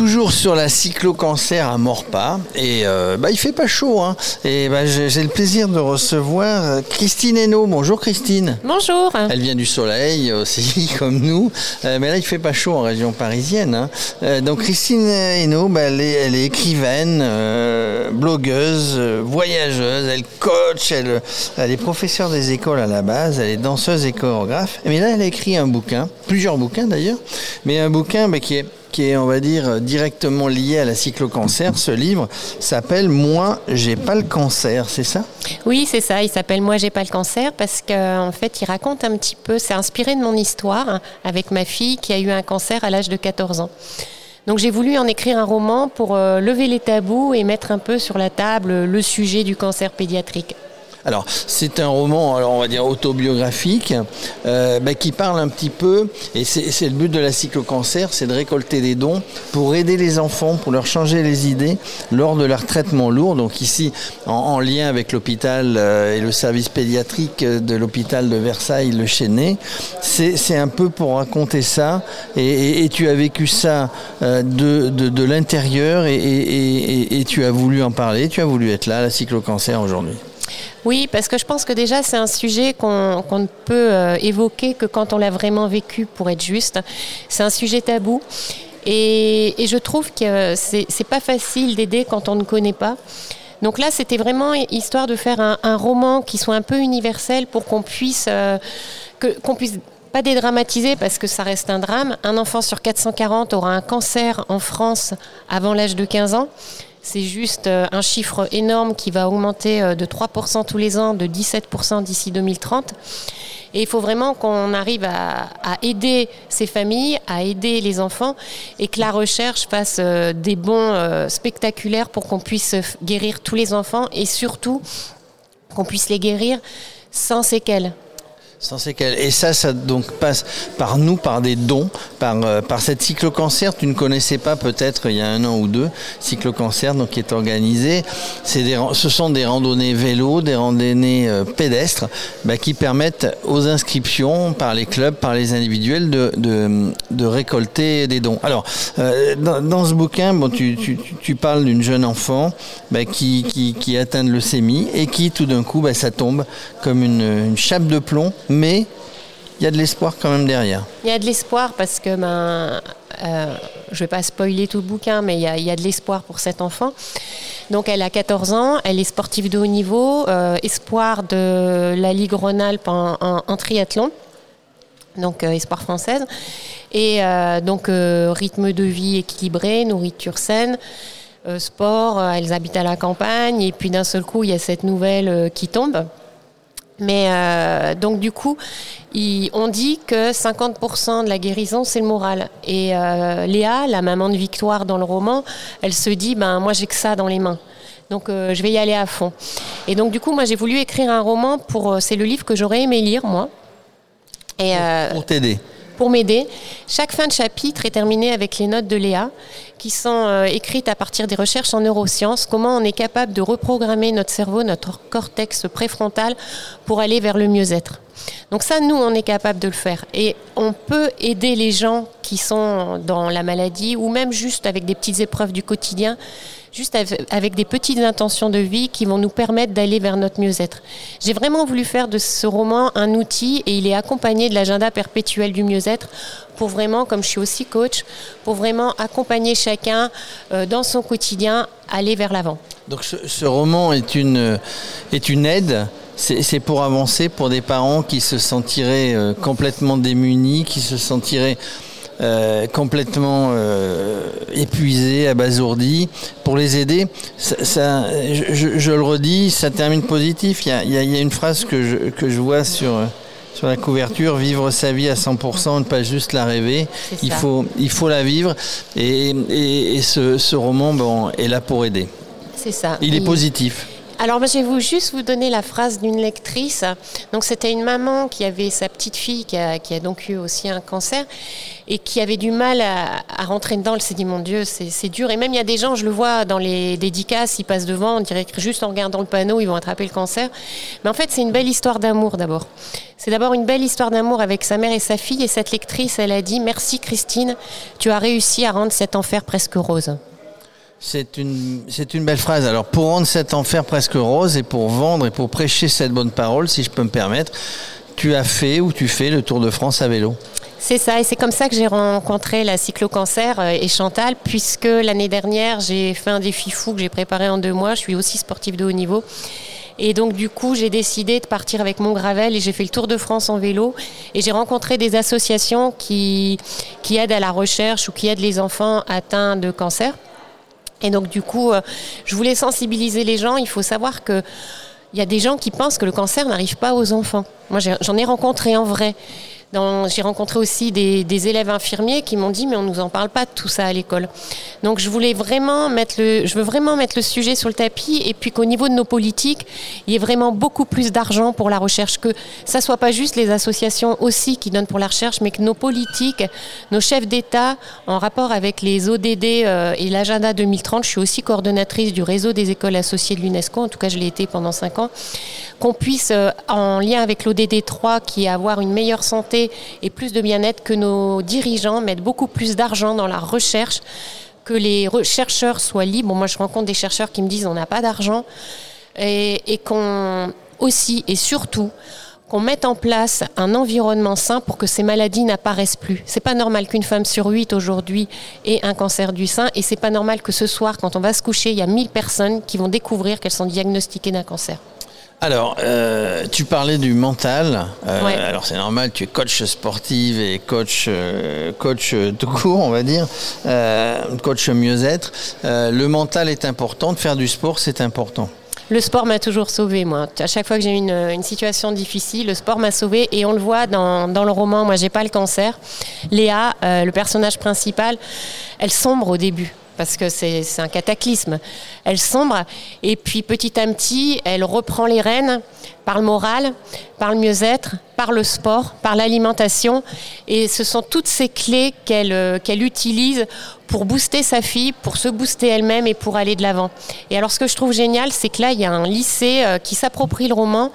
Toujours sur la cyclo-cancer à Morpa et euh, bah, il fait pas chaud hein. et bah, j'ai le plaisir de recevoir euh, Christine Hainaut. Bonjour Christine. Bonjour. Elle vient du soleil aussi comme nous, euh, mais là il fait pas chaud en région parisienne. Hein. donc Christine Hainaut, bah, elle, est, écrivaine, blogueuse, voyageuse, elle coach, elle, elle est professeure des écoles à la base, elle est danseuse et chorégraphe. Mais là elle a écrit un bouquin, plusieurs bouquins d'ailleurs, mais un bouquin bah, qui est qui est, on va dire, directement lié à la cyclo-cancer. Ce livre s'appelle Moi, j'ai pas le cancer, c'est ça? Oui, c'est ça. Il s'appelle Moi, j'ai pas le cancer parce qu'en fait, il raconte un petit peu, c'est inspiré de mon histoire avec ma fille qui a eu un cancer à l'âge de 14 ans. Donc j'ai voulu en écrire un roman pour euh, lever les tabous et mettre un peu sur la table le sujet du cancer pédiatrique. Alors, c'est un roman, alors on va dire autobiographique, euh, bah, qui parle un petit peu, et c'est le but de la cyclo-cancer, c'est de récolter des dons pour aider les enfants, pour leur changer les idées lors de leur traitement lourd. Donc ici, en, lien avec l'hôpital euh, et le service pédiatrique de l'hôpital de Versailles, le Chêné, c'est un peu pour raconter ça, et, tu as vécu ça euh, de, l'intérieur, et, et tu as voulu en parler, tu as voulu être là, la cyclo-cancer aujourd'hui. Oui, parce que je pense que déjà c'est un sujet qu'on ne peut euh, évoquer que quand on l'a vraiment vécu pour être juste. C'est un sujet tabou. Et, je trouve que c'est pas facile d'aider quand on ne connaît pas. Donc là, c'était vraiment histoire de faire un, roman qui soit un peu universel pour qu'on puisse, euh, qu'on puisse pas dédramatiser parce que ça reste un drame. Un enfant sur 440 aura un cancer en France avant l'âge de 15 ans. C'est juste euh, un chiffre énorme qui va augmenter euh, de 3% tous les ans, de 17% d'ici 2030. Et il faut vraiment qu'on arrive à, aider ces familles, à aider les enfants, et que la recherche fasse euh, des bons spectaculaires pour qu'on puisse guérir tous les enfants, et surtout qu'on puisse les guérir sans séquelles. Sans. Et ça, ça donc passe par nous, par des dons, par, euh, par cette cyclo-cancer. Tu ne connaissais pas peut-être il y a un an ou deux, cyclo-cancer donc, qui est organisé. C'est des, ce sont des randonnées vélo, des randonnées euh, pédestres bah, qui permettent aux inscriptions par les clubs, par les individuels de, de, de récolter des dons. Alors, euh, dans, dans, ce bouquin, bon, tu, tu, tu parles d'une jeune enfant bah, qui, qui, qui atteint de leucémie et qui tout d'un coup, bah, ça tombe comme une, une chape de plomb mais il y a de l'espoir quand même derrière. Il y a de l'espoir parce que, ben, euh, je ne vais pas spoiler tout le bouquin, mais il y a, de l'espoir pour cet enfant. Donc elle a 14 ans, elle est sportive de haut niveau, euh, espoir de la Ligue Rhône-Alpes en, triathlon, donc euh, espoir française. Et donc rythme de vie équilibré, nourriture saine. sport, elles habitent à la campagne et puis d'un seul coup il y a cette nouvelle qui tombe, mais euh, donc du coup, on dit que 50% de la guérison, c'est le moral. Et euh, Léa, la maman de Victoire dans le roman, elle se dit, ben moi j'ai que ça dans les mains. Donc euh, je vais y aller à fond. Et donc du coup, moi j'ai voulu écrire un roman pour... c'est le livre que j'aurais aimé lire, moi. Et, pour t'aider pour m'aider. Chaque fin de chapitre est terminée avec les notes de Léa qui sont euh, écrites à partir des recherches en neurosciences, comment on est capable de reprogrammer notre cerveau, notre cortex préfrontal pour aller vers le mieux-être. Donc ça, nous, on est capable de le faire. Et on peut aider les gens qui sont dans la maladie ou même juste avec des petites épreuves du quotidien juste avec des petites intentions de vie qui vont nous permettre d'aller vers notre mieux-être. J'ai vraiment voulu faire de ce roman un outil et il est accompagné de l'agenda perpétuel du mieux-être pour vraiment, comme je suis aussi coach, pour vraiment accompagner chacun euh, dans son quotidien, aller vers l'avant. Donc ce, roman est une, une aide c'est pour avancer pour des parents qui se sentiraient euh, complètement démunis, qui se sentiraient euh, complètement euh, épuisés, abasourdis, pour les aider. Ça, je, le redis, ça termine positif. Il y a, une phrase que je, que je vois sur, sur la couverture, vivre sa vie à 100%, ne pas juste la rêver. Il faut, il faut la vivre. Et, et, ce, ce, roman bon, est là pour aider. C'est ça. Il est positif. Alors, moi, je vais vous, juste vous donner la phrase d'une lectrice. Donc, c'était une maman qui avait sa petite fille qui a, donc eu aussi un cancer et qui avait du mal à, à rentrer dedans. Elle s'est dit, mon Dieu, c'est dur. Et même, il y a des gens, je le vois dans les dédicaces, ils passent devant, on dirait que juste en regardant le panneau, ils vont attraper le cancer. Mais en fait, c'est une belle histoire d'amour d'abord. C'est d'abord une belle histoire d'amour avec sa mère et sa fille. Et cette lectrice, elle a dit, merci Christine, tu as réussi à rendre cet enfer presque rose. C'est une, belle phrase. Alors, pour rendre cet enfer presque rose et pour vendre et pour prêcher cette bonne parole, si je peux me permettre, tu as fait ou tu fais le Tour de France à vélo. C'est ça, et c'est comme ça que j'ai rencontré la cyclo-cancer euh, et Chantal, puisque l'année dernière, j'ai fait un défi fou que j'ai préparé en deux mois. Je suis aussi sportive de haut niveau. Et donc, du coup, j'ai décidé de partir avec mon gravel et j'ai fait le Tour de France en vélo. Et j'ai rencontré des associations qui, qui aident à la recherche ou qui aident les enfants atteints de cancer. Et donc du coup, euh, je voulais sensibiliser les gens. Il faut savoir que il y a des gens qui pensent que le cancer n'arrive pas aux enfants. Moi, j'en ai rencontré en vrai. J'ai rencontré aussi des, des, élèves infirmiers qui m'ont dit mais on nous en parle pas de tout ça à l'école. Donc je voulais vraiment mettre le, je veux vraiment mettre le sujet sur le tapis et puis qu'au niveau de nos politiques, il y ait vraiment beaucoup plus d'argent pour la recherche, que ça soit pas juste les associations aussi qui donnent pour la recherche, mais que nos politiques, nos chefs d'État, en rapport avec les ODD euh, et l'agenda 2030, je suis aussi coordonnatrice du réseau des écoles associées de l'UNESCO, en tout cas je l'ai été pendant cinq ans, qu'on puisse, euh, en lien avec l'ODD 3, qui est avoir une meilleure santé et plus de bien-être que nos dirigeants mettent beaucoup plus d'argent dans la recherche, que les chercheurs soient libres. moi, je rencontre des chercheurs qui me disent on n'a pas d'argent et, qu'on aussi et surtout qu'on mette en place un environnement sain pour que ces maladies n'apparaissent plus. C'est pas normal qu'une femme sur huit aujourd'hui ait un cancer du sein et c'est pas normal que ce soir, quand on va se coucher, il y a 1000 personnes qui vont découvrir qu'elles sont diagnostiquées d'un cancer. Alors, euh, tu parlais du mental. Euh, ouais. Alors, c'est normal, tu es coach sportive et coach, euh, coach tout court, on va dire, coach mieux-être. Le mental est important. De faire du sport, c'est important. Le sport m'a toujours sauvé, moi. À chaque fois que j'ai eu une, une, situation difficile, le sport m'a sauvé. Et on le voit dans, dans le roman Moi, j'ai pas le cancer. Léa, le personnage principal, elle sombre au début parce que c'est un cataclysme. Elle sombre et puis petit à petit, elle reprend les rênes par le moral, par le mieux-être, par le sport, par l'alimentation. Et ce sont toutes ces clés qu'elle qu'elle utilise pour booster sa fille, pour se booster elle-même et pour aller de l'avant. Et alors ce que je trouve génial, c'est que là, il y a un lycée euh, qui s'approprie le roman.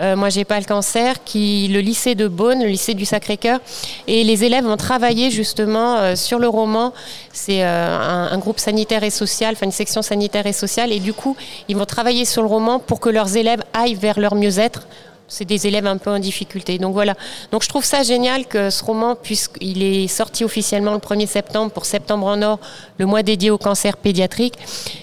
Euh, moi, j'ai pas le cancer, qui le lycée de Beaune, le lycée du Sacré-Cœur, et les élèves vont travailler justement euh, sur le roman. C'est euh, un, un, groupe sanitaire et social, enfin une section sanitaire et sociale, et du coup, ils vont travailler sur le roman pour que leurs élèves aillent vers leur mieux-être c'est des élèves un peu en difficulté. Donc voilà. Donc je trouve ça génial que ce roman, puisqu'il est sorti officiellement le 1er septembre pour Septembre en Or, le mois dédié au cancer pédiatrique.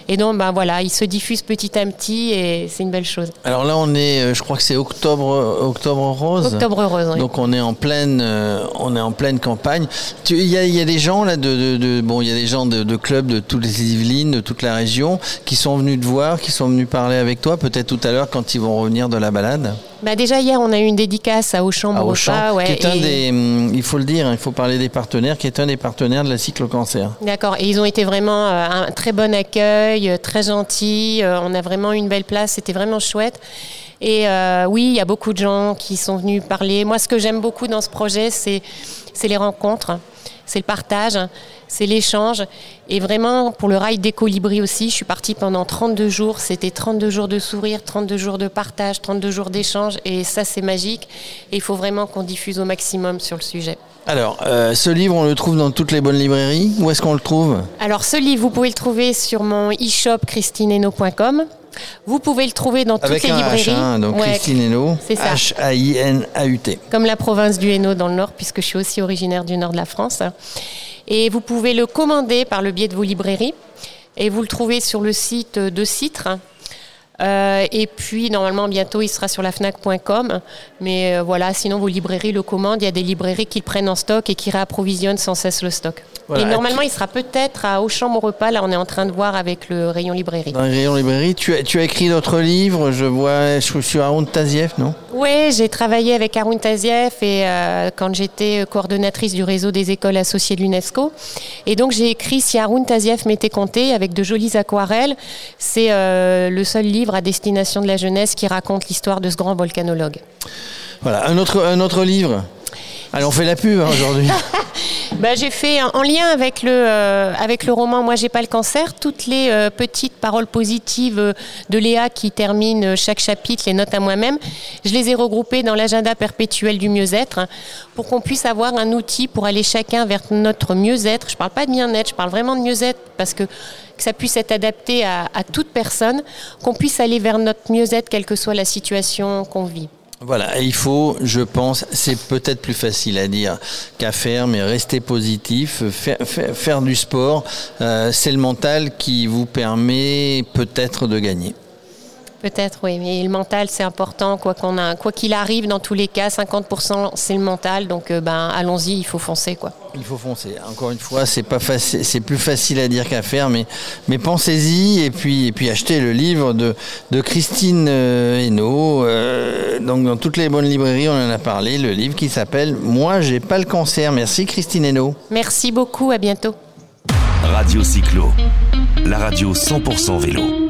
Et donc ben voilà, il se diffuse petit à petit et c'est une belle chose. Alors là, on est, je crois que c'est octobre, octobre rose. Octobre rose. Oui. Donc on est en pleine, euh, on est en pleine campagne. Il y, y, a des gens là de, de, de bon, il y a des gens de, de, clubs de toutes les Yvelines, de toute la région, qui sont venus te voir, qui sont venus parler avec toi, peut-être tout à l'heure quand ils vont revenir de la balade? Bah déjà hier, on a eu une dédicace à Auchan à Auchan, ouais, qui est un des, il faut le dire, il faut parler des partenaires, qui est un des partenaires de la cycle cancer. D'accord. Et ils ont été vraiment euh, un très bon accueil, très gentil. Euh, on a vraiment eu une belle place. C'était vraiment chouette. Et euh, oui, il y a beaucoup de gens qui sont venus parler. Moi, ce que j'aime beaucoup dans ce projet, c'est les rencontres, c'est le partage c'est l'échange. Et vraiment, pour le rail des colibris aussi, je suis partie pendant 32 jours. C'était 32 jours de sourire, 32 jours de partage, 32 jours d'échange. Et ça, c'est magique. Et il faut vraiment qu'on diffuse au maximum sur le sujet. Alors, euh, ce livre, on le trouve dans toutes les bonnes librairies? Où est-ce qu'on le trouve? Alors, ce livre, vous pouvez le trouver sur mon e-shop christineno.com. Vous pouvez le trouver dans Avec toutes les librairies. H, hein, donc ouais, Christine Hainaut. C'est ça. H-A-I-N-A-U-T. Comme la province du Hainaut dans le Nord, puisque je suis aussi originaire du Nord de la France. Et vous pouvez le commander par le biais de vos librairies. Et vous le trouvez sur le site de Citre. Euh, et puis, normalement, bientôt, il sera sur la FNAC.com. Mais euh, voilà, sinon, vos librairies le commandent. Il y a des librairies qui le prennent en stock et qui réapprovisionnent sans cesse le stock. Voilà. Et normalement, il sera peut-être à Auchan mon repas. Là, on est en train de voir avec le rayon librairie. Dans le rayon librairie, tu as, tu as écrit d'autres livres. Je vois, je suis Haroun Tazieff, non? Oui, j'ai travaillé avec Haroun Tazieff et euh, quand j'étais coordonnatrice du réseau des écoles associées de l'UNESCO. Et donc, j'ai écrit Si Haroun Tazieff m'était compté avec de jolies aquarelles. C'est euh, le seul livre livre à destination de la jeunesse qui raconte l'histoire de ce grand volcanologue. Voilà, un autre, un autre livre? Allez, on fait la pub hein, aujourd'hui. bah, j'ai fait en lien avec le, euh, avec le roman Moi j'ai pas le cancer, toutes les euh, petites paroles positives euh, de Léa qui terminent chaque chapitre, les notes à moi-même, je les ai regroupées dans l'agenda perpétuel du mieux-être hein, pour qu'on puisse avoir un outil pour aller chacun vers notre mieux-être. Je parle pas de bien-être, je parle vraiment de mieux-être parce que que ça puisse être adapté à, à toute personne, qu'on puisse aller vers notre mieux-être quelle que soit la situation qu'on vit. Voilà, il faut, je pense, c'est peut-être plus facile à dire qu'à faire, mais rester positif, faire, faire, du sport, euh, c'est le mental qui vous permet peut-être de gagner. Peut-être, oui. Mais le mental, c'est important. Quoi qu'on a, quoi qu'il arrive, dans tous les cas, 50% c'est le mental. Donc, euh, ben, allons-y. Il faut foncer, quoi. Il faut foncer. Encore une fois, c'est pas facile, c'est plus facile à dire qu'à faire, mais, mais pensez-y et puis, et puis achetez le livre de, de Christine euh, Hainaut. Euh, donc, dans toutes les bonnes librairies, on en a parlé. Le livre qui s'appelle Moi, j'ai pas le cancer. Merci, Christine Hainaut. Merci beaucoup. À bientôt. Radio Cyclo, la radio 100% vélo.